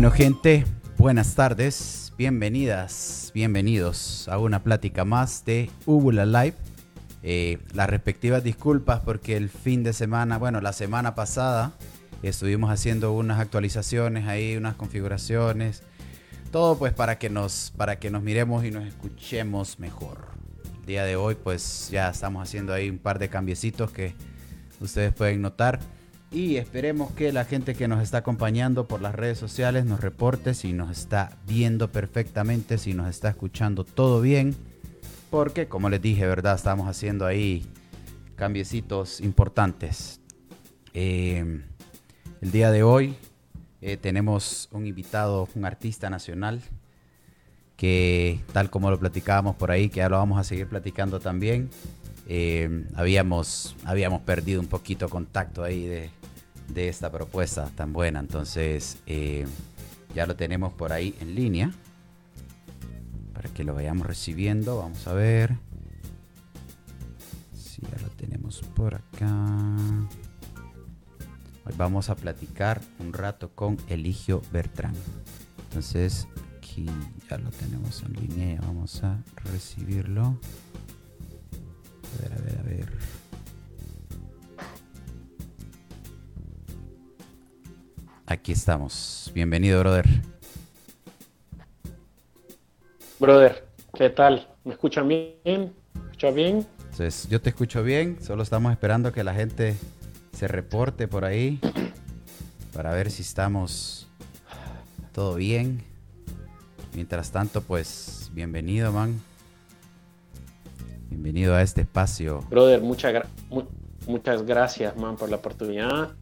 Bueno, gente, buenas tardes, bienvenidas, bienvenidos a una plática más de Ubula Live. Eh, las respectivas disculpas porque el fin de semana, bueno, la semana pasada estuvimos haciendo unas actualizaciones ahí, unas configuraciones, todo pues para que nos, para que nos miremos y nos escuchemos mejor. El día de hoy pues ya estamos haciendo ahí un par de cambiecitos que ustedes pueden notar. Y esperemos que la gente que nos está acompañando por las redes sociales nos reporte si nos está viendo perfectamente, si nos está escuchando todo bien. Porque, como les dije, ¿verdad? Estamos haciendo ahí cambiecitos importantes. Eh, el día de hoy eh, tenemos un invitado, un artista nacional, que tal como lo platicábamos por ahí, que ya lo vamos a seguir platicando también. Eh, habíamos, habíamos perdido un poquito contacto ahí de, de esta propuesta tan buena. Entonces, eh, ya lo tenemos por ahí en línea. Para que lo vayamos recibiendo. Vamos a ver. Si ya lo tenemos por acá. Hoy vamos a platicar un rato con Eligio Bertrán. Entonces, aquí ya lo tenemos en línea. Vamos a recibirlo. A ver, a ver, a ver. Aquí estamos. Bienvenido, brother. Brother, ¿qué tal? ¿Me escuchan bien? ¿Me escuchan bien? Entonces, yo te escucho bien, solo estamos esperando que la gente se reporte por ahí para ver si estamos todo bien. Mientras tanto, pues, bienvenido, man. Bienvenido a este espacio. Brother, muchas, muchas gracias, man, por la oportunidad.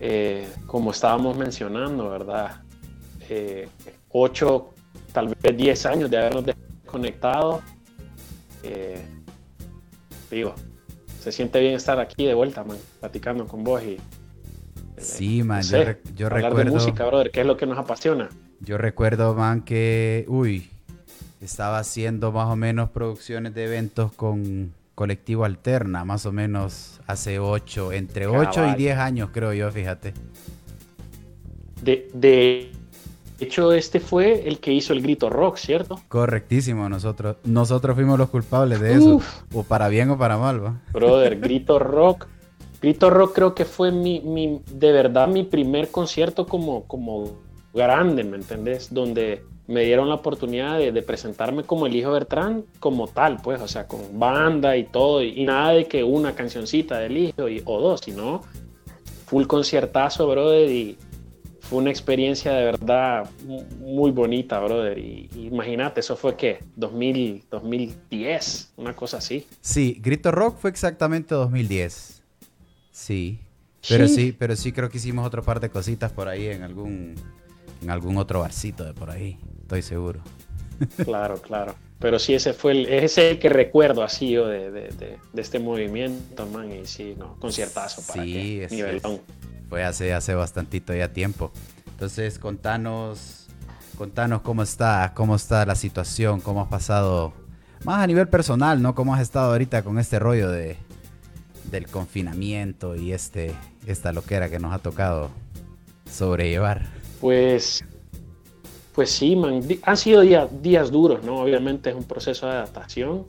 Eh, como estábamos mencionando, ¿verdad? Eh, ocho, tal vez diez años de habernos desconectado. Eh, digo, se siente bien estar aquí de vuelta, man, platicando con vos y... Sí, man, yo, yo hablar recuerdo... de música, brother, que es lo que nos apasiona. Yo recuerdo, man, que, uy, estaba haciendo más o menos producciones de eventos con colectivo Alterna, más o menos hace 8, entre 8 y 10 años creo yo, fíjate. De, de hecho, este fue el que hizo el grito rock, ¿cierto? Correctísimo, nosotros, nosotros fuimos los culpables de eso, o para bien o para mal, ¿va? Brother, grito rock. Grito rock creo que fue mi, mi, de verdad mi primer concierto como, como grande, ¿me entendés? Donde me dieron la oportunidad de, presentarme como el hijo Bertrán como tal, pues, o sea, con banda y todo, y, nada de que una cancioncita del hijo y, o dos, sino full conciertazo, brother, y fue una experiencia de verdad muy bonita, brother, y, imagínate, eso fue que 2000, 2010, una cosa así. Sí, Grito Rock fue exactamente 2010, sí, pero sí, pero sí creo que hicimos otro par de cositas por ahí en algún, en algún otro barcito de por ahí estoy seguro. Claro, claro. Pero sí, ese fue el, ese el que recuerdo así yo de, de, de, este movimiento, man, y sí, no, conciertazo para sí, que Fue hace, hace bastantito ya tiempo. Entonces, contanos, contanos cómo está, cómo está la situación, cómo has pasado, más a nivel personal, ¿no? Cómo has estado ahorita con este rollo de, del confinamiento y este, esta loquera que nos ha tocado sobrellevar. Pues pues sí, man, han sido días, duros, ¿no? Obviamente es un proceso de adaptación.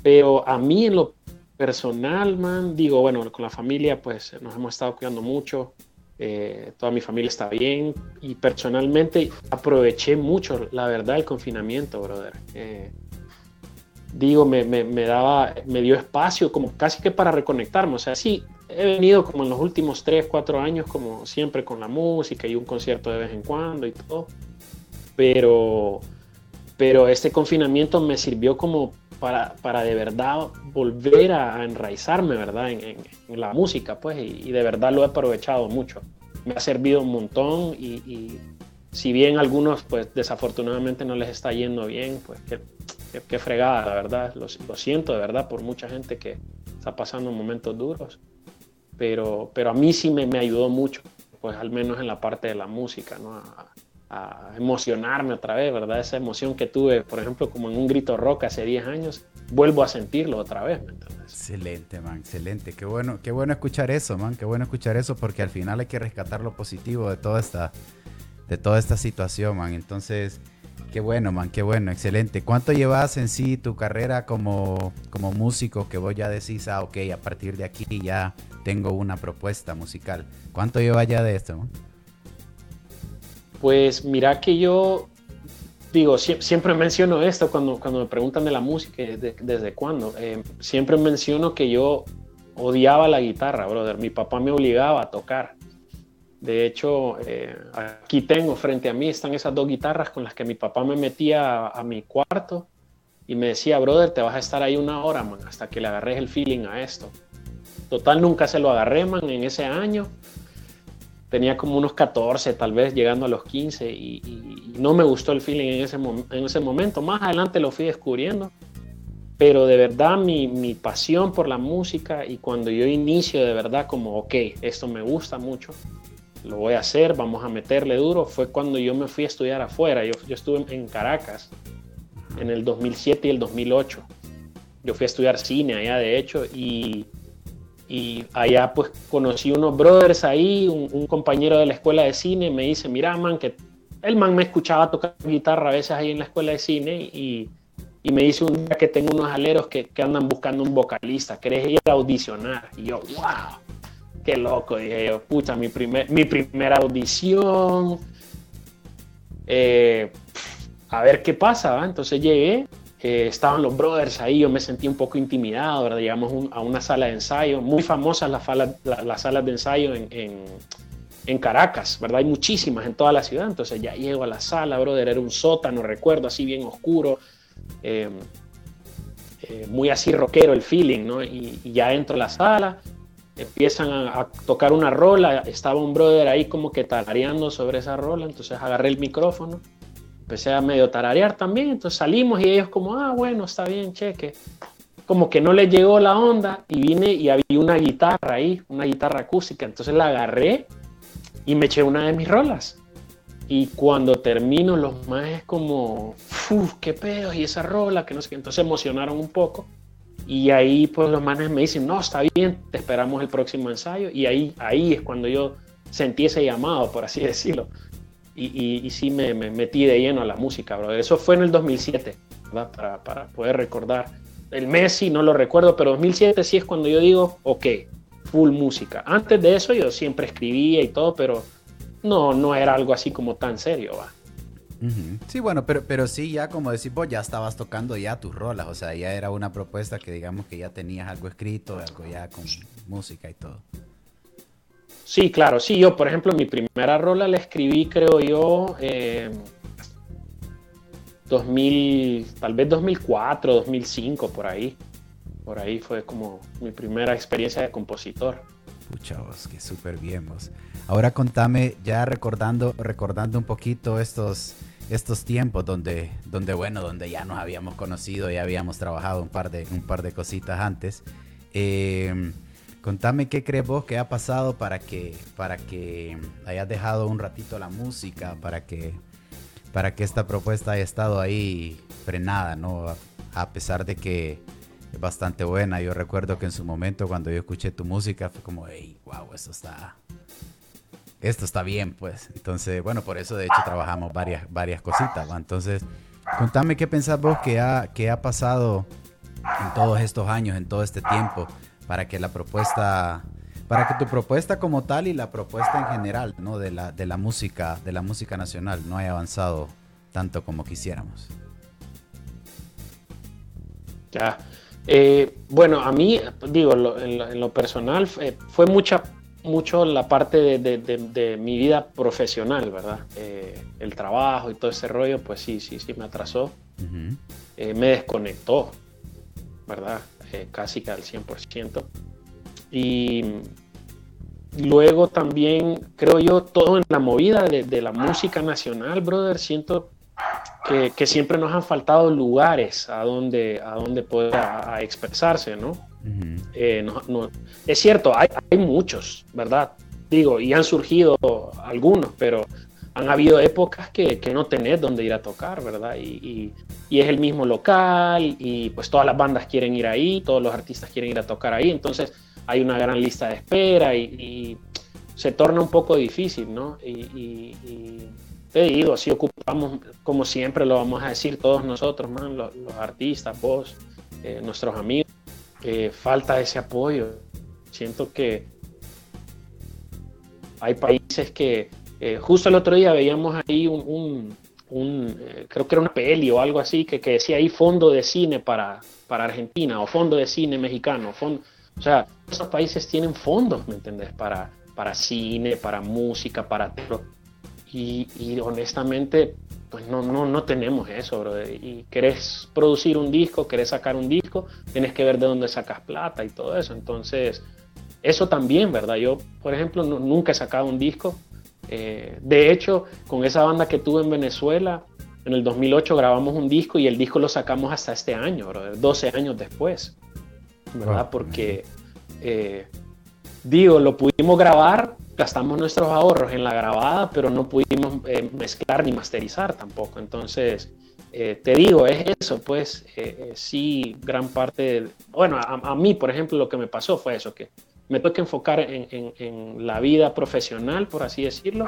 Pero a mí en lo personal, man, digo, bueno, con la familia pues nos hemos estado cuidando mucho. Eh, toda mi familia está bien y personalmente aproveché mucho, la verdad, el confinamiento, brother. Eh, digo, me, me, daba, me dio espacio como casi que para reconectarme. O sea, sí, he venido como en los últimos 3, 4 años, como siempre con la música y un concierto de vez en cuando y todo. Pero, pero este confinamiento me sirvió como para, para de verdad volver a, enraizarme, ¿verdad? En, en, la música, pues, y, de verdad lo he aprovechado mucho. Me ha servido un montón y, si bien algunos, pues, desafortunadamente no les está yendo bien, pues, qué, qué, fregada, la verdad. Lo, lo siento de verdad por mucha gente que está pasando momentos duros pero, pero a mí sí me, me ayudó mucho, pues al menos en la parte de la música, ¿no? A, emocionarme otra vez, ¿verdad? Esa emoción que tuve, por ejemplo, como en un grito rock hace 10 años, vuelvo a sentirlo otra vez, ¿me Excelente, man, excelente. Qué bueno, qué bueno escuchar eso, man. Qué bueno escuchar eso porque al final hay que rescatar lo positivo de toda esta, de toda esta situación, man. Entonces, qué bueno, man, qué bueno, excelente. ¿Cuánto llevas en sí tu carrera como, como músico que vos ya decís, ah, ok, a partir de aquí ya tengo una propuesta musical? ¿Cuánto llevas ya de esto? Pues mira que yo digo, siempre menciono esto cuando, cuando me preguntan de la música, desde cuándo. Eh, siempre menciono que yo odiaba la guitarra, brother. Mi papá me obligaba a tocar. De hecho, eh, aquí tengo frente a mí, están esas dos guitarras con las que mi papá me metía a, a, mi cuarto y me decía, brother, te vas a estar ahí una hora, man, hasta que le agarres el feeling a esto. Total, nunca se lo agarré, man, en ese año tenía como unos 14, tal vez llegando a los 15 y, no me gustó el feeling en ese, en ese momento. Más adelante lo fui descubriendo, pero de verdad mi, mi, pasión por la música y cuando yo inicio de verdad como, ok, esto me gusta mucho, lo voy a hacer, vamos a meterle duro, fue cuando yo me fui a estudiar afuera. Yo, yo estuve en Caracas en el 2007 y el 2008. Yo fui a estudiar cine allá, de hecho, y y allá pues conocí unos brothers ahí, un, compañero de la escuela de cine me dice, mira man, que el man me escuchaba tocar guitarra a veces ahí en la escuela de cine y, y me dice un día que tengo unos aleros que, que, andan buscando un vocalista, ¿querés ir a audicionar? Y yo, wow, qué loco, dije yo, pucha, mi, primer, mi primera audición, eh, a ver qué pasa, entonces llegué estaban los brothers ahí, yo me sentí un poco intimidado, ¿verdad? Llegamos a una sala de ensayo, muy famosas las, las salas de ensayo en, Caracas, ¿verdad? Hay muchísimas en toda la ciudad, entonces ya llego a la sala, brother, era un sótano, recuerdo, así bien oscuro, em, eh, muy así rockero el feeling, ¿no? Y, ya entro a la sala, empiezan a, a, tocar una rola, estaba un brother ahí como que tarareando sobre esa rola, entonces agarré el micrófono empecé a medio tararear también, entonces salimos y ellos como, ah, bueno, está bien, cheque. Como que no les llegó la onda y vine y había una guitarra ahí, una guitarra acústica, entonces la agarré y me eché una de mis rolas. Y cuando termino, los más como, uff, qué pedo, y esa rola, que no sé qué. Entonces emocionaron un poco. Y ahí, pues los manes me dicen, no, está bien, te esperamos el próximo ensayo. Y ahí, ahí es cuando yo sentí ese llamado, por así decirlo y, sí me, metí de lleno a la música, bro. Eso fue en el 2007, ¿verdad? Para, para poder recordar. El mes sí no lo recuerdo, pero 2007 sí es cuando yo digo, ok, full música. Antes de eso yo siempre escribía y todo, pero no, no era algo así como tan serio, va. Sí, bueno, pero, pero sí, ya como decís vos, ya estabas tocando ya tus rolas, o sea, ya era una propuesta que digamos que ya tenías algo escrito, algo ya con música y todo. Sí, claro, sí, yo por ejemplo mi primera rola la escribí creo yo 2000, tal vez 2004, 2005, por ahí. Por ahí fue como mi primera experiencia de compositor. Pucha vos, que súper bien vos. Ahora contame, ya recordando, recordando un poquito estos, estos tiempos donde, donde, bueno, donde ya nos habíamos conocido, ya habíamos trabajado un par de, un par de cositas antes. Eh, Contame qué crees vos que ha pasado para que, para que hayas dejado un ratito la música, para que, para que esta propuesta haya estado ahí frenada, ¿no? A, pesar de que es bastante buena. Yo recuerdo que en su momento cuando yo escuché tu música fue como, hey, wow, esto está, esto está bien, pues. Entonces, bueno, por eso de hecho trabajamos varias, varias cositas, Entonces, contame qué pensás vos que ha, que ha pasado en todos estos años, en todo este tiempo para que la propuesta, para que tu propuesta como tal y la propuesta en general, ¿no? De la, de la música, de la música nacional no haya avanzado tanto como quisiéramos. Ya. Eh, bueno, a mí, digo, en, lo, personal, fue mucha, mucho la parte de, mi vida profesional, ¿verdad? Eh, el trabajo y todo ese rollo, pues sí, sí, sí me atrasó. Eh, me desconectó, ¿verdad? Eh, casi que al 100%. Y luego también, creo yo, todo en la movida de, la música nacional, brother, siento que, siempre nos han faltado lugares a donde, a donde poder expresarse, ¿no? Eh, no, Es cierto, hay, hay muchos, ¿verdad? Digo, y han surgido algunos, pero han habido épocas que, que no tenés dónde ir a tocar, ¿verdad? Y, y, es el mismo local y pues todas las bandas quieren ir ahí, todos los artistas quieren ir a tocar ahí, entonces hay una gran lista de espera y, se torna un poco difícil, ¿no? Y, te digo, si ocupamos, como siempre lo vamos a decir todos nosotros, man, los, artistas, vos, eh, nuestros amigos, eh, falta ese apoyo. Siento que hay países que eh, justo el otro día veíamos ahí un, eh, creo que era una peli o algo así, que, que, decía ahí fondo de cine para, para Argentina o fondo de cine mexicano. Fondo, o sea, esos países tienen fondos, ¿me entendés? Para, para cine, para música, para Y, y honestamente, pues no, no, no tenemos eso, bro. Y querés producir un disco, querés sacar un disco, tienes que ver de dónde sacas plata y todo eso. Entonces, eso también, ¿verdad? Yo, por ejemplo, nunca he sacado un disco eh, de hecho, con esa banda que tuve en Venezuela, en el 2008 grabamos un disco y el disco lo sacamos hasta este año, 12 años después, ¿verdad? Porque, eh, digo, lo pudimos grabar, gastamos nuestros ahorros en la grabada, pero no pudimos eh, mezclar ni masterizar tampoco. Entonces, te digo, es eso, pues sí, gran parte, bueno, a, a, mí, por ejemplo, lo que me pasó fue eso, que me tengo que enfocar en, la vida profesional, por así decirlo,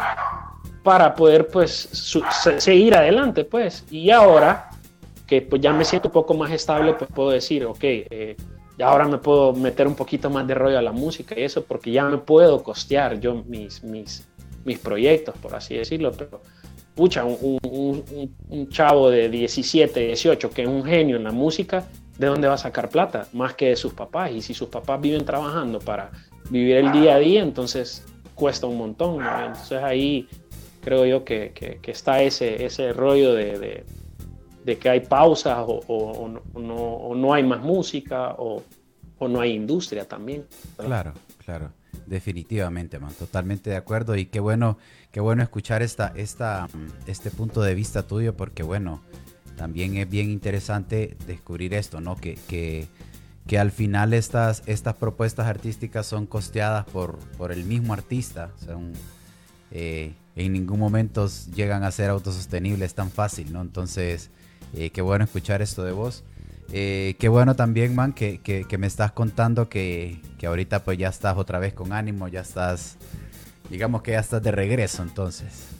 para poder pues seguir adelante, pues. Y ahora que pues ya me siento un poco más estable, pues puedo decir, ok, eh, ahora me puedo meter un poquito más de rollo a la música y eso, porque ya me puedo costear yo mis, mis, mis proyectos, por así decirlo, pero pucha, un, un chavo de 17, 18, que es un genio en la música, ¿de dónde va a sacar plata? Más que de sus papás. Y si sus papás viven trabajando para vivir el día a día, entonces cuesta un montón. Entonces ahí creo yo que, que, está ese, ese rollo de, de, que hay pausas o, o, no, o, no, hay más música o, no hay industria también. Claro, claro. Definitivamente, man, totalmente de acuerdo y qué bueno, qué bueno escuchar esta, esta, este punto de vista tuyo porque bueno, también es bien interesante descubrir esto, ¿no? Que, que, que al final estas, estas propuestas artísticas son costeadas por, por el mismo artista. Son, eh, en ningún momento llegan a ser autosostenibles tan fácil, ¿no? Entonces, eh, qué bueno escuchar esto de vos. Eh, qué bueno también, man, que, que, que me estás contando que, que, ahorita pues ya estás otra vez con ánimo, ya estás, digamos que ya estás de regreso entonces.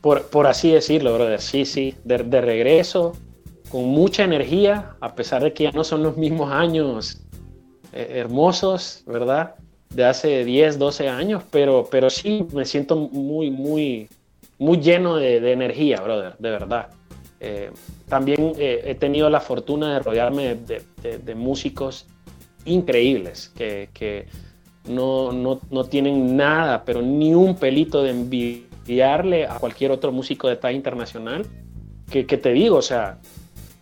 Por, así decirlo, brother. Sí, sí, de, regreso, con mucha energía, a pesar de que ya no son los mismos años eh, hermosos, ¿verdad? De hace 10, 12 años, pero, pero sí me siento muy, muy, muy lleno de, energía, brother, de verdad. Eh, también eh, he tenido la fortuna de rodearme de, músicos increíbles que, que no, no, no, tienen nada, pero ni un pelito de envidia a cualquier otro músico de talla internacional, que, te digo, o sea,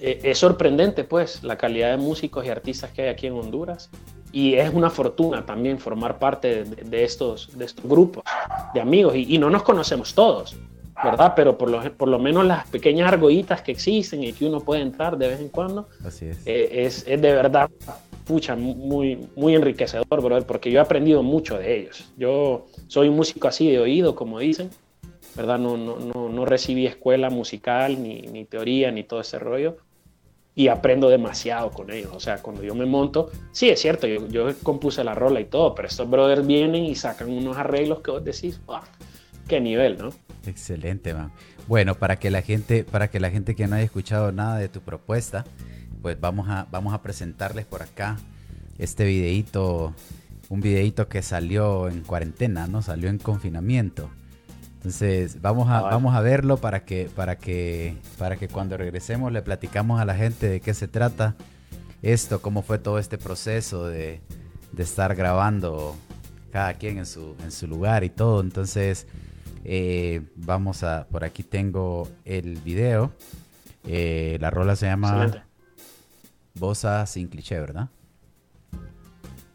e, es sorprendente pues la calidad de músicos y artistas que hay aquí en Honduras y es una fortuna también formar parte de, estos, de estos grupos de amigos y, no nos conocemos todos, ¿verdad? Pero por lo, por lo menos las pequeñas argollitas que existen y que uno puede entrar de vez en cuando, Así es. Eh, es, es, de verdad, pucha, muy, muy enriquecedor, brother, porque yo he aprendido mucho de ellos. Yo soy un músico así de oído, como dicen, ¿verdad? No, no, no, no recibí escuela musical, ni, ni, teoría, ni todo ese rollo. Y aprendo demasiado con ellos. O sea, cuando yo me monto, sí, es cierto, yo, yo compuse la rola y todo, pero estos brothers vienen y sacan unos arreglos que vos decís, ¡ah! ¡Qué nivel, ¿no? Excelente, man. Bueno, para que la gente, para que la gente que no haya escuchado nada de tu propuesta, pues vamos a, vamos a presentarles por acá este videito, un videito que salió en cuarentena, ¿no? Salió en confinamiento. Entonces, vamos a, vamos a verlo para que, para, que, para que cuando regresemos le platicamos a la gente de qué se trata esto, cómo fue todo este proceso de, estar grabando cada quien en su, en su lugar y todo. Entonces, eh, vamos a, por aquí tengo el video. Eh, la rola se llama Bosa sin cliché, ¿verdad?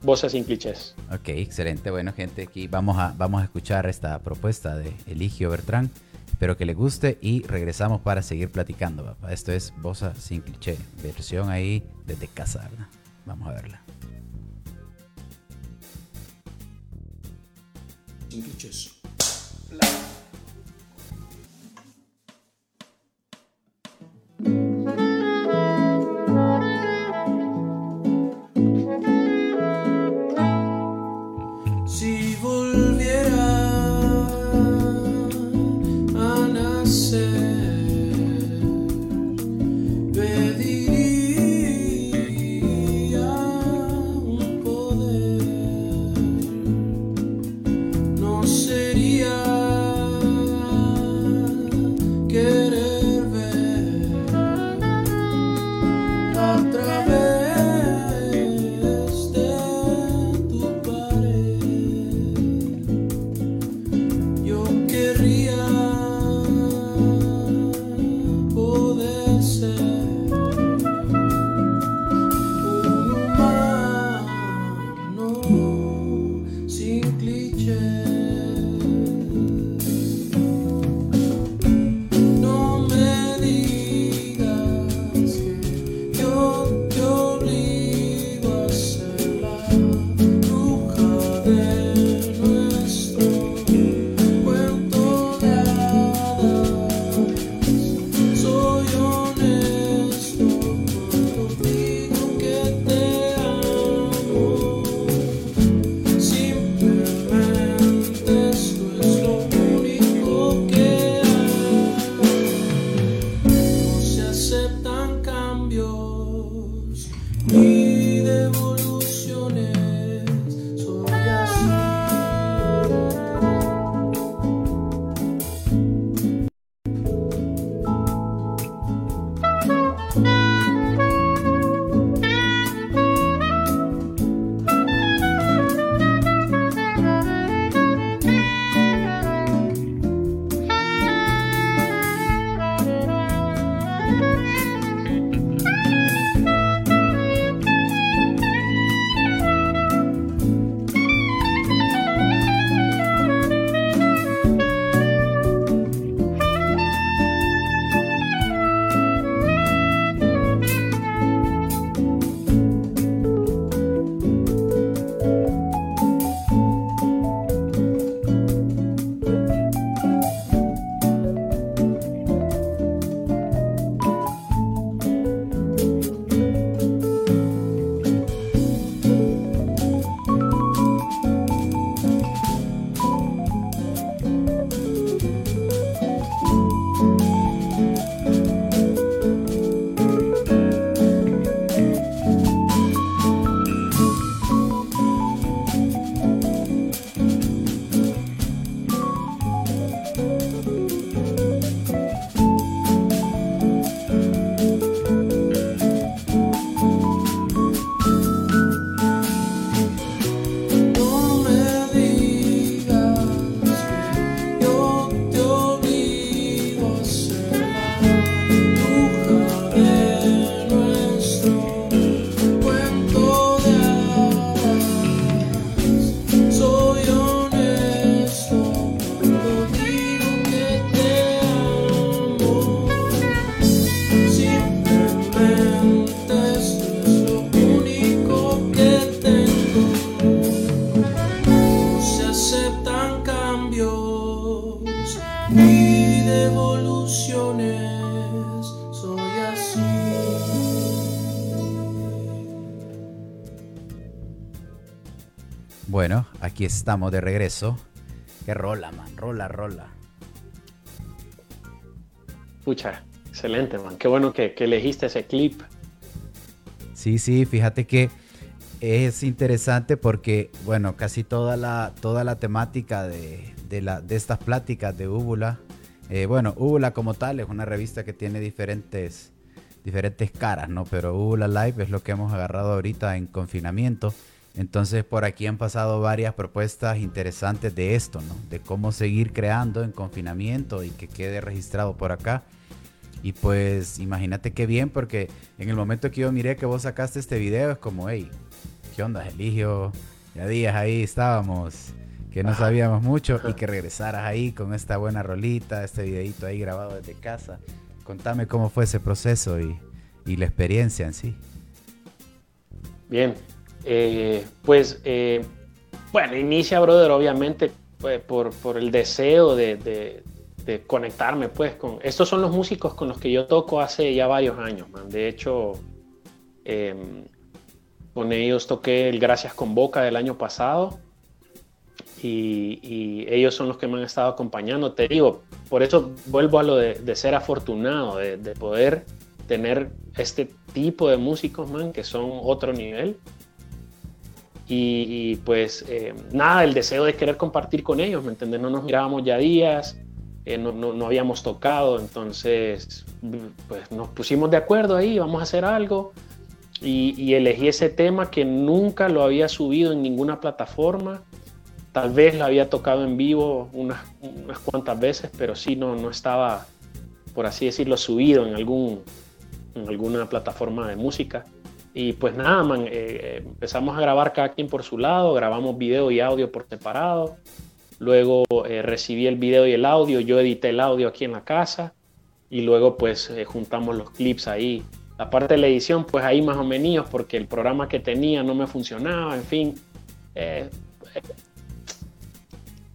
Voces sin clichés. Ok, excelente. Bueno, gente, aquí vamos a, vamos a escuchar esta propuesta de Eligio Bertrán. Espero que le guste y regresamos para seguir platicando. Esto es Bosa sin cliché, versión ahí desde casa. Vamos a verla. Sin clichés. Bueno, aquí estamos de regreso. Que rola, man, rola, rola. Pucha, excelente, man. Qué bueno que, elegiste ese clip. Sí, sí, fíjate que es interesante porque, bueno, casi toda la, toda la temática de, la, de estas pláticas de Úbula, eh, bueno, Úbula como tal es una revista que tiene diferentes, diferentes caras, ¿no? Pero Úbula Live es lo que hemos agarrado ahorita en confinamiento. Entonces por aquí han pasado varias propuestas interesantes de esto, ¿no? De cómo seguir creando en confinamiento y que quede registrado por acá. Y pues imagínate qué bien, porque en el momento que yo miré que vos sacaste este video, es como, hey, ¿qué onda, Eligio? Ya días ahí estábamos, que no sabíamos mucho y que regresaras ahí con esta buena rolita, este videito ahí grabado desde casa. Contame cómo fue ese proceso y, y la experiencia en sí. Bien, eh, pues, eh, bueno, inicia, brother, obviamente pues, por, por, el deseo de, de, conectarme, pues, con... Estos son los músicos con los que yo toco hace ya varios años, man. De hecho, em, con ellos toqué el Gracias con Boca del año pasado. Y, y, ellos son los que me han estado acompañando. Te digo, por eso vuelvo a lo de, de ser afortunado, de, de, poder tener este tipo de músicos, man, que son otro nivel. Y, pues eh, nada, el deseo de querer compartir con ellos, ¿me entiendes? No nos mirábamos ya días, eh, no, no, no, habíamos tocado, entonces pues nos pusimos de acuerdo ahí, vamos a hacer algo. Y, y, elegí ese tema que nunca lo había subido en ninguna plataforma. Tal vez lo había tocado en vivo unas, unas cuantas veces, pero sí no, no estaba, por así decirlo, subido en, algún, en alguna plataforma de música. Y pues nada, man, eh, empezamos a grabar cada quien por su lado, grabamos video y audio por separado. Luego eh, recibí el video y el audio, yo edité el audio aquí en la casa y luego pues eh, juntamos los clips ahí. La parte de la edición pues ahí más o menos porque el programa que tenía no me funcionaba, en fin.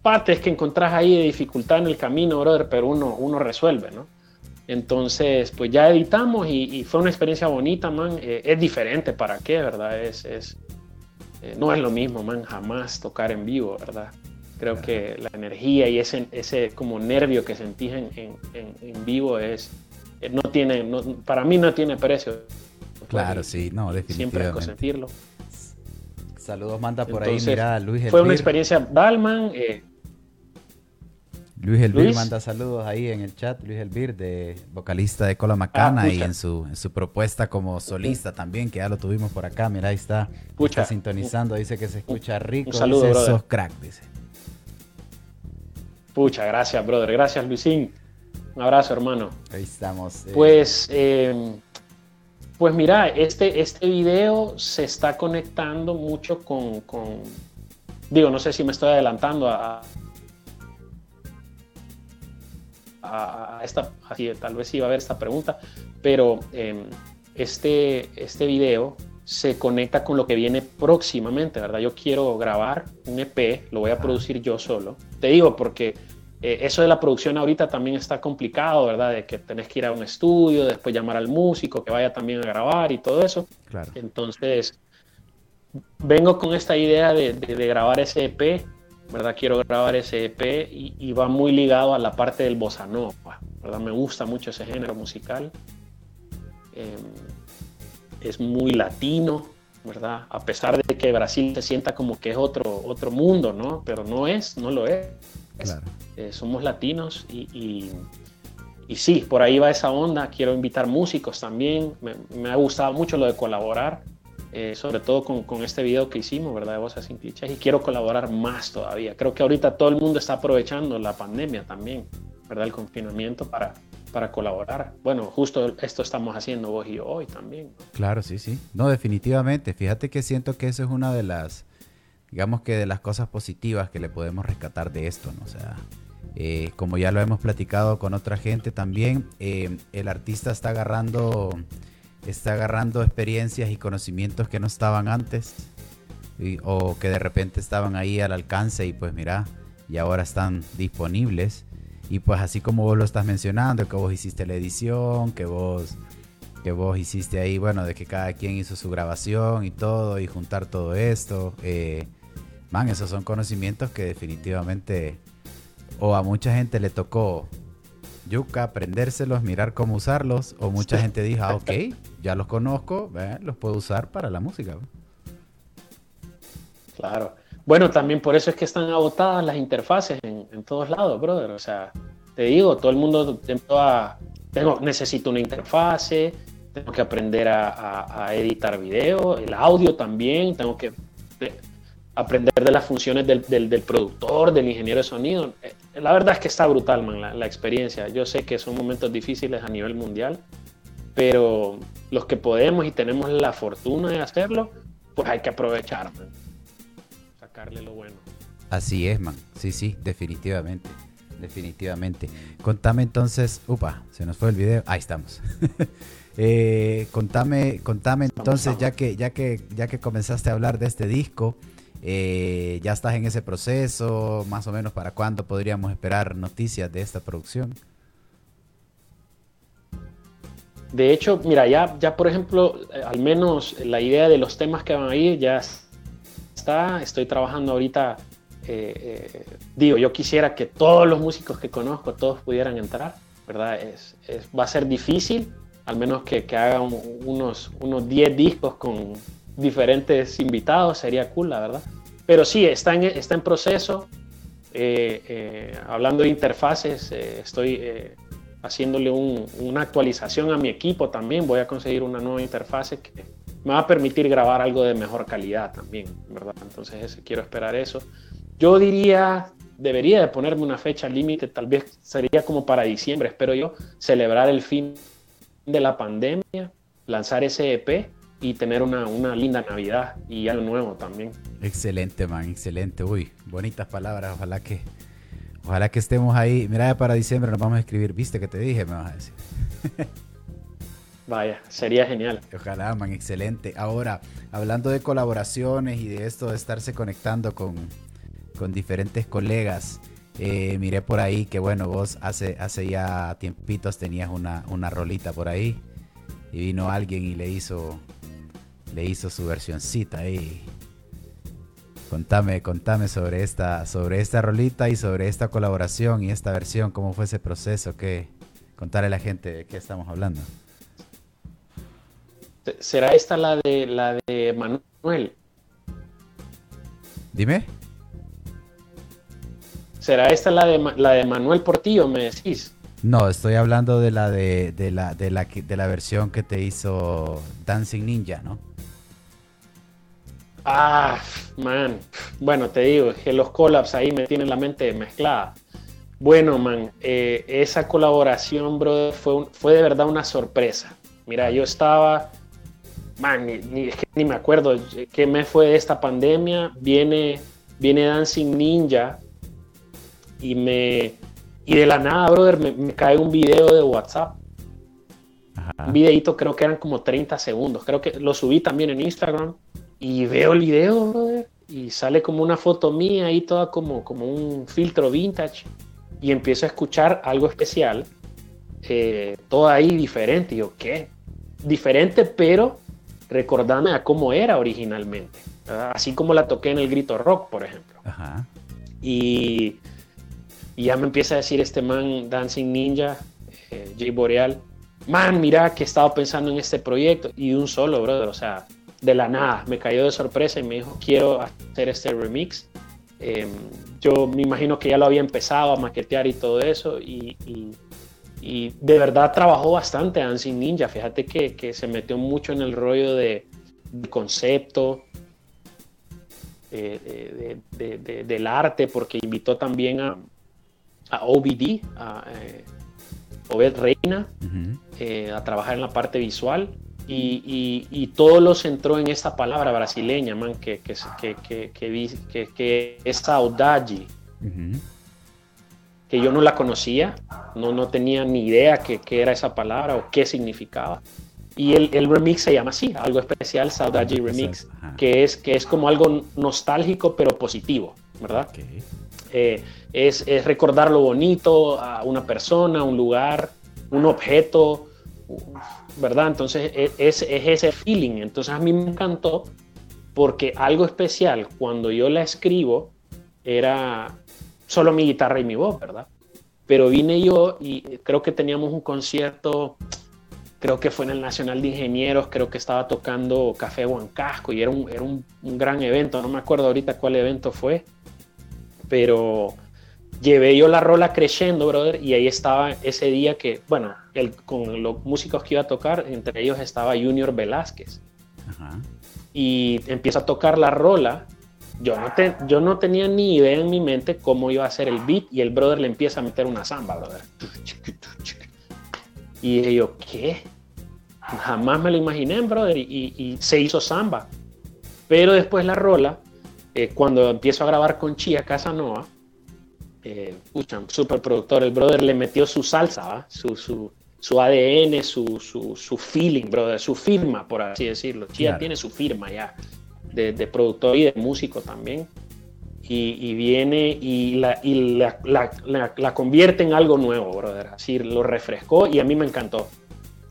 partes que encontrás ahí de dificultad en el camino, brother, pero uno, uno resuelve, ¿no? Entonces, pues ya editamos y, fue una experiencia bonita, man. Eh, es diferente, ¿para qué, verdad? Es, es eh, no es lo mismo, man, jamás tocar en vivo, ¿verdad? Creo que la energía y ese, ese como nervio que sentís en, en, vivo es, eh, no tiene, para mí no tiene precio. Claro, sí, no, definitivamente. Siempre hay que sentirlo. Saludos, manda por ahí, mira, Luis. Fue una experiencia, Dalman, eh, Luis Elvir manda saludos ahí en el chat. Luis Elvir, de vocalista de Cola Macana ah, y en su, su propuesta como solista también, que ya lo tuvimos por acá. Mira, ahí está, está sintonizando. Dice que se escucha rico. Un saludo, dice, Sos crack, dice. Pucha, gracias, brother. Gracias, Luisín. Un abrazo, hermano. Ahí estamos. Eh. Pues, eh, pues mira, este, este video se está conectando mucho con, con, digo, no sé si me estoy adelantando a, a, esta, así, tal vez iba a haber esta pregunta, pero em, este, este video se conecta con lo que viene próximamente, ¿verdad? Yo quiero grabar un EP, lo voy a producir yo solo. Te digo porque eh, eso de la producción ahorita también está complicado, ¿verdad? De que tenés que ir a un estudio, después llamar al músico que vaya también a grabar y todo eso. Claro. Entonces, vengo con esta idea de, de grabar ese EP ¿verdad? Quiero grabar ese EP y, va muy ligado a la parte del bossa nova, ¿verdad? Me gusta mucho ese género musical. Em, es muy latino, ¿verdad? A pesar de que Brasil se sienta como que es otro, otro mundo, ¿no? Pero no es, no lo es. Eh, somos latinos y, y, y, sí, por ahí va esa onda. Quiero invitar músicos también. Me, me ha gustado mucho lo de colaborar eh, sobre todo con, con, este video que hicimos, ¿verdad? De Voces sin Clichés, y quiero colaborar más todavía. Creo que ahorita todo el mundo está aprovechando la pandemia también, ¿verdad? El confinamiento para, para colaborar. Bueno, justo esto estamos haciendo vos y yo hoy también. Claro, sí, sí. No, definitivamente. Fíjate que siento que eso es una de las, digamos que de las cosas positivas que le podemos rescatar de esto, ¿no? O sea, eh, como ya lo hemos platicado con otra gente también, eh, el artista está agarrando está agarrando experiencias y conocimientos que no estaban antes o que de repente estaban ahí al alcance y pues mira, y ahora están disponibles. Y pues así como vos lo estás mencionando, que vos hiciste la edición, que vos que vos hiciste ahí, bueno, de que cada quien hizo su grabación y todo, y juntar todo esto. Eh, Man, esos son conocimientos que definitivamente o a mucha gente le tocó yuca, aprendérselos, mirar cómo usarlos, o mucha gente dijo, ah, ok, ya los conozco, los puedo usar para la música. Claro. Bueno, también por eso es que están agotadas las interfaces en, todos lados, brother. O sea, te digo, todo el mundo tengo, necesito una interfase, tengo que aprender a, editar video, el audio también, tengo que aprender de las funciones del, del, productor, del ingeniero de sonido. La verdad es que está brutal, man, la, la, experiencia. Yo sé que son momentos difíciles a nivel mundial, pero los que podemos y tenemos la fortuna de hacerlo, pues hay que aprovechar, man lo bueno. Así es, man. Sí, sí, definitivamente. Definitivamente. Contame entonces, upa, se nos fue el video. Ahí estamos. eh, contame, contame entonces, ya que, ya que, ya que comenzaste a hablar de este disco, eh, ya estás en ese proceso, más o menos para cuándo podríamos esperar noticias de esta producción. De hecho, mira, ya, ya por ejemplo, eh, al menos la idea de los temas que van a ir ya estoy trabajando ahorita, eh, digo, yo quisiera que todos los músicos que conozco, todos pudieran entrar, ¿verdad? Va a ser difícil, al menos que, que hagan unos, unos 10 discos con diferentes invitados, sería cool, la verdad. Pero sí, está en, está en proceso. Eh, hablando de interfaces, estoy haciéndole una actualización a mi equipo también. Voy a conseguir una nueva interfase que me va a permitir grabar algo de mejor calidad también, ¿verdad? Entonces quiero esperar eso. Yo diría, debería de ponerme una fecha límite, tal vez sería como para diciembre, espero yo, celebrar el fin de la pandemia, lanzar ese EP y tener una, una linda Navidad y algo nuevo también. Excelente, man, excelente. Uy, bonitas palabras, ojalá que... Ojalá que estemos ahí. Mira, para diciembre nos vamos a escribir. ¿Viste que te dije? Me vas a decir. Vaya, sería genial. Ojalá, man, excelente. Ahora, hablando de colaboraciones y de esto de estarse conectando con, diferentes colegas, eh, miré por ahí que, bueno, vos hace, hace ya tiempitos tenías una, una rolita por ahí y vino alguien y le hizo, le hizo su versioncita ahí. Contame, contame sobre esta, sobre esta rolita y sobre esta colaboración y esta versión, cómo fue ese proceso, qué, contarle a la gente de qué estamos hablando. ¿Será esta la de la de Manuel? Dime. ¿Será esta la de la de Manuel Portillo, me decís? No, estoy hablando de la de, la de la de la versión que te hizo Dancing Ninja, ¿no? Ah, man. Bueno, te digo, que los collabs ahí me tienen la mente mezclada. Bueno, man, eh, esa colaboración, bro, fue, fue de verdad una sorpresa. Mira, yo estaba man, ni, ni, me acuerdo qué mes fue esta pandemia, viene, viene Dancing Ninja y me y de la nada, brother, me, cae un video de WhatsApp. Un videito creo que eran como 30 segundos. Creo que lo subí también en Instagram. Y veo el video, brother. Y sale como una foto mía ahí toda como, como un filtro vintage. Y empiezo a escuchar algo especial. Eh, todo ahí diferente. Y yo, ¿qué? Diferente, pero recordarme a cómo era originalmente, así como la toqué en el grito rock, por ejemplo. Y, ya me empieza a decir este man, Dancing Ninja, eh, Jay Boreal, man, mira que he estado pensando en este proyecto y un solo, brother, o sea, de la nada, me cayó de sorpresa y me dijo, quiero hacer este remix. Em, yo me imagino que ya lo había empezado a maquetear y todo eso y y de verdad trabajó bastante Dancing Ninja. Fíjate que, se metió mucho en el rollo de, concepto, del arte, porque invitó también a, a OBD, a eh, Obed Reina, eh, a trabajar en la parte visual. Y, todo lo centró en esta palabra brasileña, man, que, que, que, que, que es saudade que yo no la conocía, no, no tenía ni idea qué era esa palabra o qué significaba. Y el, el, remix se llama así, algo especial, Saudade Remix, que es, que es como algo nostálgico pero positivo, ¿verdad? Eh, es, es, recordar lo bonito a una persona, un lugar, un objeto, ¿verdad? Entonces e, es, es, ese feeling. Entonces a mí me encantó porque algo especial, cuando yo la escribo, era solo mi guitarra y mi voz, ¿verdad? Pero vine yo y creo que teníamos un concierto, creo que fue en el Nacional de Ingenieros, creo que estaba tocando Café Huancasco y era un, era un, gran evento, no me acuerdo ahorita cuál evento fue, pero llevé yo la rola creciendo, brother, y ahí estaba ese día que, bueno, el, con los músicos que iba a tocar, entre ellos estaba Junior Velázquez. Y empieza a tocar la rola yo no, yo no tenía ni idea en mi mente cómo iba a ser el beat y el brother le empieza a meter una samba, brother. Y yo, ¿qué? Jamás me lo imaginé, brother, y, se hizo samba. Pero después la rola, eh, cuando empiezo a grabar con Chia Casanova, eh, super productor, el brother le metió su salsa, su, su, su, ADN, su, su, su, feeling, brother, su firma, por así decirlo. Chia tiene su firma ya de, productor y de músico también. Y, viene y, la, y la, la, convierte en algo nuevo, brother. Así lo refrescó y a mí me encantó.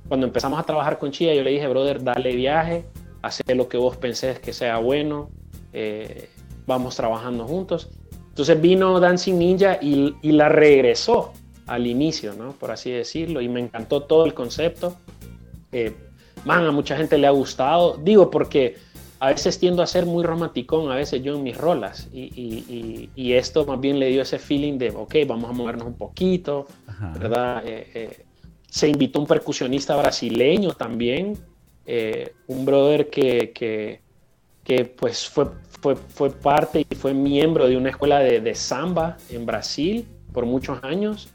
Cuando empezamos a trabajar con Chía, yo le dije, brother, dale viaje, haz lo que vos pensés que sea bueno, eh, vamos trabajando juntos. Entonces vino Dancing Ninja y, y, la regresó al inicio, ¿no? Por así decirlo, y me encantó todo el concepto. Eh, man, a mucha gente le ha gustado. Digo, porque a veces tiendo a ser muy romanticón, a veces yo en mis rolas, y, esto más bien le dio ese feeling de, ok, vamos a movernos un poquito, ¿verdad? Eh, eh, se invitó un percusionista brasileño también, eh, un brother que, que, pues fue, fue, fue, parte y fue miembro de una escuela de, de samba en Brasil por muchos años,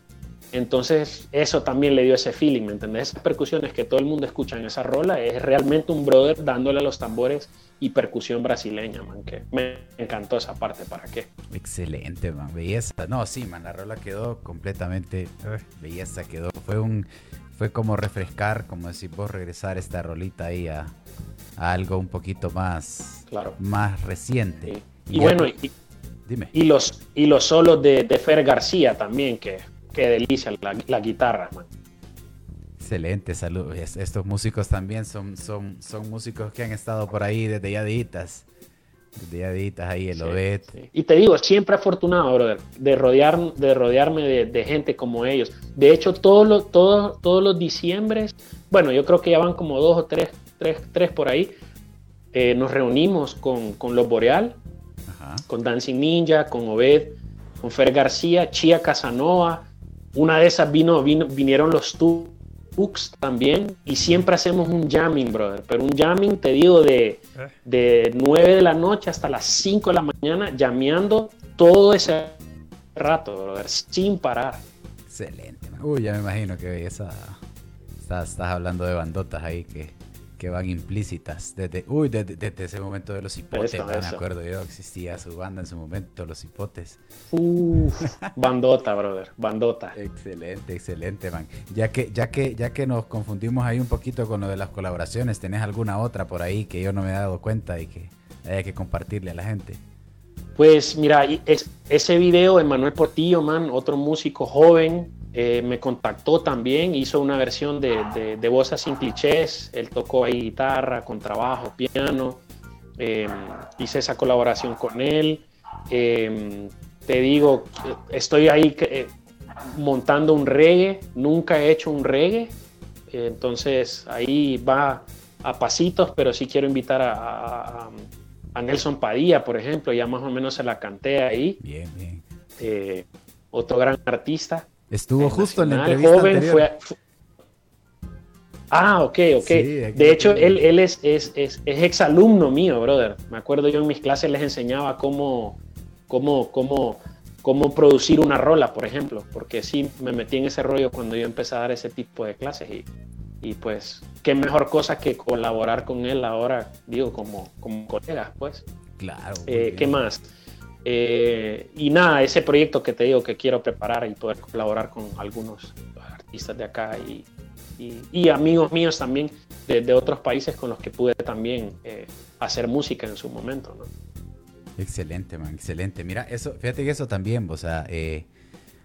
entonces, eso también le dio ese feeling, ¿me entendés? Esas percusiones que todo el mundo escucha en esa rola es realmente un brother dándole a los tambores y percusión brasileña, man, que me encantó esa parte, ¿para qué? Excelente, man, belleza. No, sí, man, la rola quedó completamente, belleza quedó. Fue un, fue como refrescar, como decir vos, regresar esta rolita ahí a, algo un poquito más, claro. más reciente. Y, bueno, y, dime. Y los, y los solos de, de Fer García también, que qué delicia la, guitarra, man. Excelente, salud. Estos músicos también son, son, son músicos que han estado por ahí desde yaditas. Desde yaditas ahí, el Obed. Y te digo, siempre afortunado, brother, de, rodear, de rodearme de, gente como ellos. De hecho, todos los, todos, todos los diciembres, bueno, yo creo que ya van como dos o tres, tres, tres por ahí, eh, nos reunimos con, con Los Boreal, con Dancing Ninja, con Obed, con Fer García, Chia Casanova, una de esas vino, vino vinieron los Tux también y siempre hacemos un jamming, brother. Pero un jamming, te digo, de, eh. de 9 de la noche hasta las 5 de la mañana, llameando todo ese rato, brother, sin parar. Excelente. Uy, ya me imagino que esa... Estás, estás hablando de bandotas ahí que que van implícitas desde, uy, desde, ese momento de los hipotes, me acuerdo yo, existía su banda en su momento, los hipotes. bandota, brother, bandota. Excelente, excelente, man. Ya que, ya que, ya que nos confundimos ahí un poquito con lo de las colaboraciones, ¿tenés alguna otra por ahí que yo no me he dado cuenta y que haya que compartirle a la gente? Pues mira, es, ese video de Manuel Portillo, man, otro músico joven, eh, me contactó también, hizo una versión de, de, de Bossa sin clichés, él tocó ahí guitarra, contrabajo, piano, em, hice esa colaboración con él. Em, te digo, estoy ahí eh, montando un reggae, nunca he hecho un reggae, entonces ahí va a pasitos, pero sí quiero invitar a, a, Nelson Padilla, por ejemplo, ya más o menos se la canté ahí. Bien, bien. Eh, otro gran artista. Estuvo justo en la entrevista joven Fue, Ah, ok, ok. de hecho, él, él es, es, es, es exalumno mío, brother. Me acuerdo yo en mis clases les enseñaba cómo, cómo, cómo, cómo producir una rola, por ejemplo, porque sí me metí en ese rollo cuando yo empecé a dar ese tipo de clases y, y pues qué mejor cosa que colaborar con él ahora, digo, como, como colegas, pues. Claro. Eh, ¿Qué más? Eh, y nada, ese proyecto que te digo que quiero preparar y poder colaborar con algunos artistas de acá y, amigos míos también de, otros países con los que pude también eh, hacer música en su momento. ¿no? Excelente, man, excelente. Mira, eso, fíjate que eso también, o sea, eh,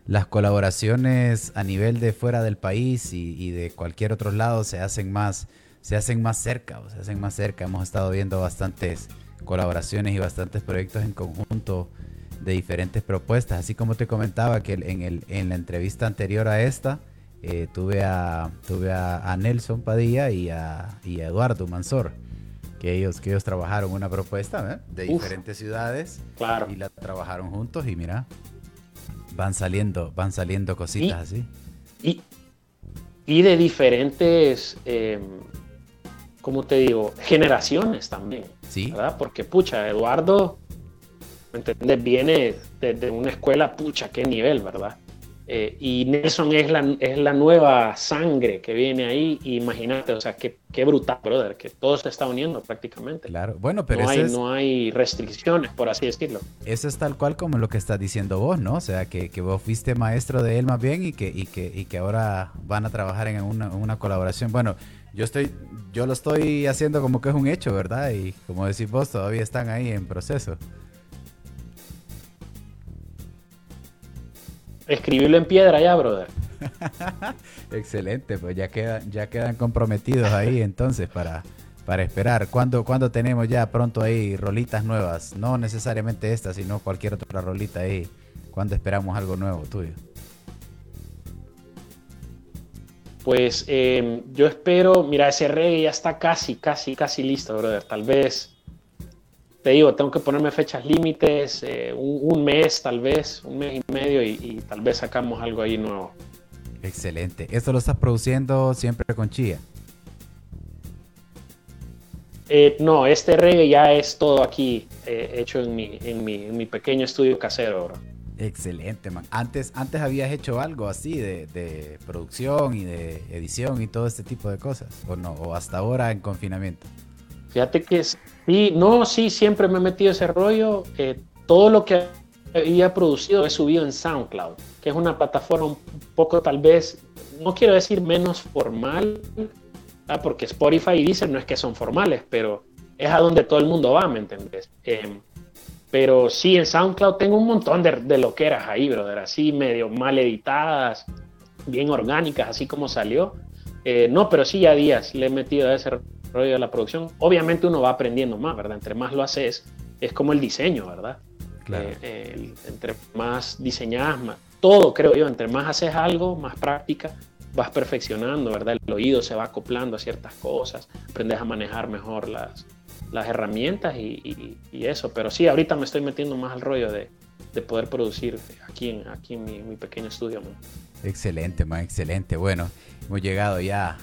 las colaboraciones a nivel de fuera del país y, y, de cualquier otro lado se hacen más, se hacen más cerca, o se hacen más cerca. Hemos estado viendo bastantes colaboraciones y bastantes proyectos en conjunto de diferentes propuestas. Así como te comentaba que en, el, en la entrevista anterior a esta, eh, tuve, a, tuve a, Nelson Padilla y a, y Eduardo Mansor, que ellos, que ellos trabajaron una propuesta de diferentes ciudades claro. y la trabajaron juntos y mira, van saliendo, van saliendo cositas así. Y, y de diferentes, eh, ¿cómo te digo? Generaciones también. Sí. ¿Verdad? Porque, pucha, Eduardo, ¿me entiendes? Viene desde una escuela, pucha, qué nivel, ¿verdad? Eh, y Nelson es la, es la nueva sangre que viene ahí. Imagínate, o sea, qué, qué, brutal, brother, que todo se está uniendo prácticamente. Claro, bueno, pero no, hay, no hay restricciones, por así decirlo. Eso es tal cual como lo que estás diciendo vos, ¿no? O sea, que, que vos fuiste maestro de él más bien y que, y que, y que ahora van a trabajar en una, una colaboración. Bueno, yo estoy, yo lo estoy haciendo como que es un hecho, ¿verdad? Y como decís vos, todavía están ahí en proceso. Escribirlo en piedra ya, brother. Excelente, pues ya quedan, ya quedan comprometidos ahí entonces para, para esperar. ¿Cuándo, ¿Cuándo tenemos ya pronto ahí rolitas nuevas? No necesariamente esta, sino cualquier otra rolita ahí. ¿Cuándo esperamos algo nuevo tuyo? Pues eh, yo espero, mira, ese reggae ya está casi, casi, casi listo, brother. Tal vez te digo, tengo que ponerme fechas límites, eh, un, mes tal vez, un mes y medio y, tal vez sacamos algo ahí nuevo. Excelente. ¿Esto lo estás produciendo siempre con Chía? Eh, no, este reggae ya es todo aquí eh, hecho en mi, en, mi, pequeño estudio casero, bro. Excelente, man. Antes, antes habías hecho algo así de, producción y de edición y todo este tipo de cosas, ¿o no? ¿O hasta ahora en confinamiento? Fíjate que sí, no, sí, siempre me he metido ese rollo. Eh, todo lo que había producido he subido en SoundCloud, que es una plataforma un poco tal vez, no quiero decir menos formal, porque Spotify y Deezer no es que son formales, pero es a donde todo el mundo va, ¿me entendés? Em, pero sí, en SoundCloud tengo un montón de, de loqueras ahí, brother, así medio mal editadas, bien orgánicas, así como salió. Eh, no, pero sí, ya días le he metido a ese rollo de la producción. Obviamente uno va aprendiendo más, ¿verdad? Entre más lo haces, es como el diseño, ¿verdad? Claro. Eh, entre más diseñas, más, todo creo yo, entre más haces algo, más práctica, vas perfeccionando, ¿verdad? El oído se va acoplando a ciertas cosas, aprendes a manejar mejor las, las herramientas y, eso. Pero sí, ahorita me estoy metiendo más al rollo de, de poder producir aquí en, aquí en mi, pequeño estudio. Excelente, man, excelente. Bueno, hemos llegado ya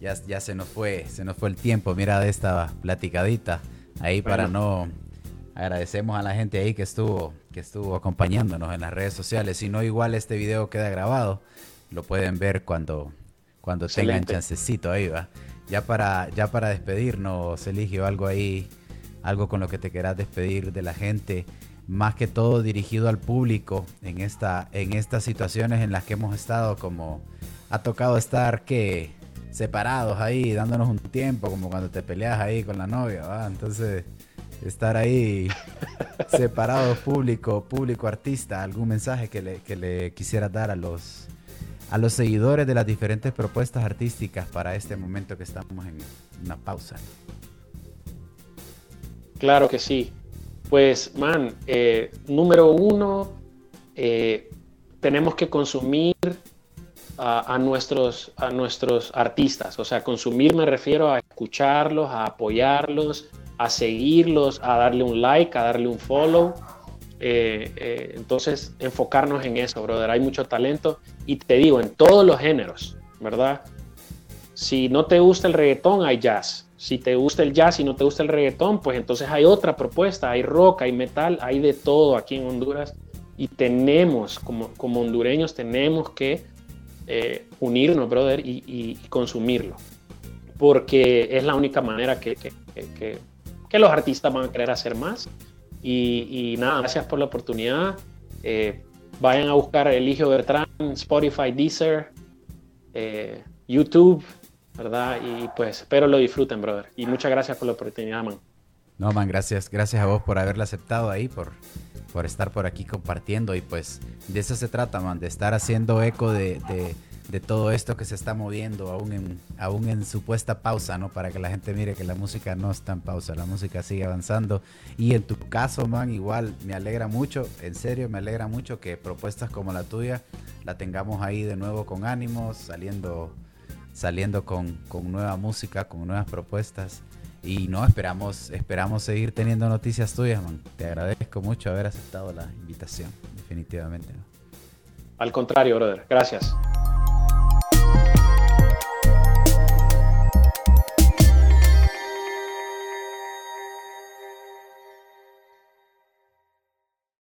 ya, se nos fue, se nos fue el tiempo, mira de esta platicadita ahí para no agradecemos a la gente ahí que estuvo que estuvo acompañándonos en las redes sociales. Si no, igual este video queda grabado, lo pueden ver cuando cuando tengan chancecito ahí va. Ya para ya para despedirnos, Eligio, algo ahí, algo con lo que te quieras despedir de la gente, más que todo dirigido al público en esta en estas situaciones en las que hemos estado como ha tocado estar que separados ahí, dándonos un tiempo, como cuando te peleas ahí con la novia, ¿va? Entonces, estar ahí separados, público, público artista, algún mensaje que le, que le quisieras dar a los, a los seguidores de las diferentes propuestas artísticas para este momento que estamos en una pausa. Claro que sí. Pues, man, eh, número uno, eh, tenemos que consumir a, nuestros, a nuestros artistas. O sea, consumir me refiero a escucharlos, a apoyarlos, a seguirlos, a darle un like, a darle un follow. Eh, eh, entonces, enfocarnos en eso, brother. Hay mucho talento y te digo, en todos los géneros, ¿verdad? Si no te gusta el reggaetón, hay jazz. Si te gusta el jazz y no te gusta el reggaetón, pues entonces hay otra propuesta, hay rock, hay metal, hay de todo aquí en Honduras. Y tenemos, como, como hondureños, tenemos que eh, unirnos, brother, y, consumirlo. Porque es la única manera que, que, los artistas van a querer hacer más. Y, nada, gracias por la oportunidad. Eh, vayan a buscar Eligio Bertrán, Spotify, Deezer, eh, YouTube, ¿verdad? Y pues espero lo disfruten, brother. Y muchas gracias por la oportunidad, man. No, man, gracias. Gracias a vos por haberla aceptado ahí, por, por estar por aquí compartiendo y pues de eso se trata, man, de estar haciendo eco de, de todo esto que se está moviendo aún en, aún en supuesta pausa, ¿no? Para que la gente mire que la música no está en pausa, la música sigue avanzando. Y en tu caso, man, igual me alegra mucho, en serio, me alegra mucho que propuestas como la tuya la tengamos ahí de nuevo con ánimos, saliendo, saliendo con, con nueva música, con nuevas propuestas. Y no, esperamos, esperamos seguir teniendo noticias tuyas, man. Te agradezco mucho haber aceptado la invitación, definitivamente. Al contrario, brother. Gracias.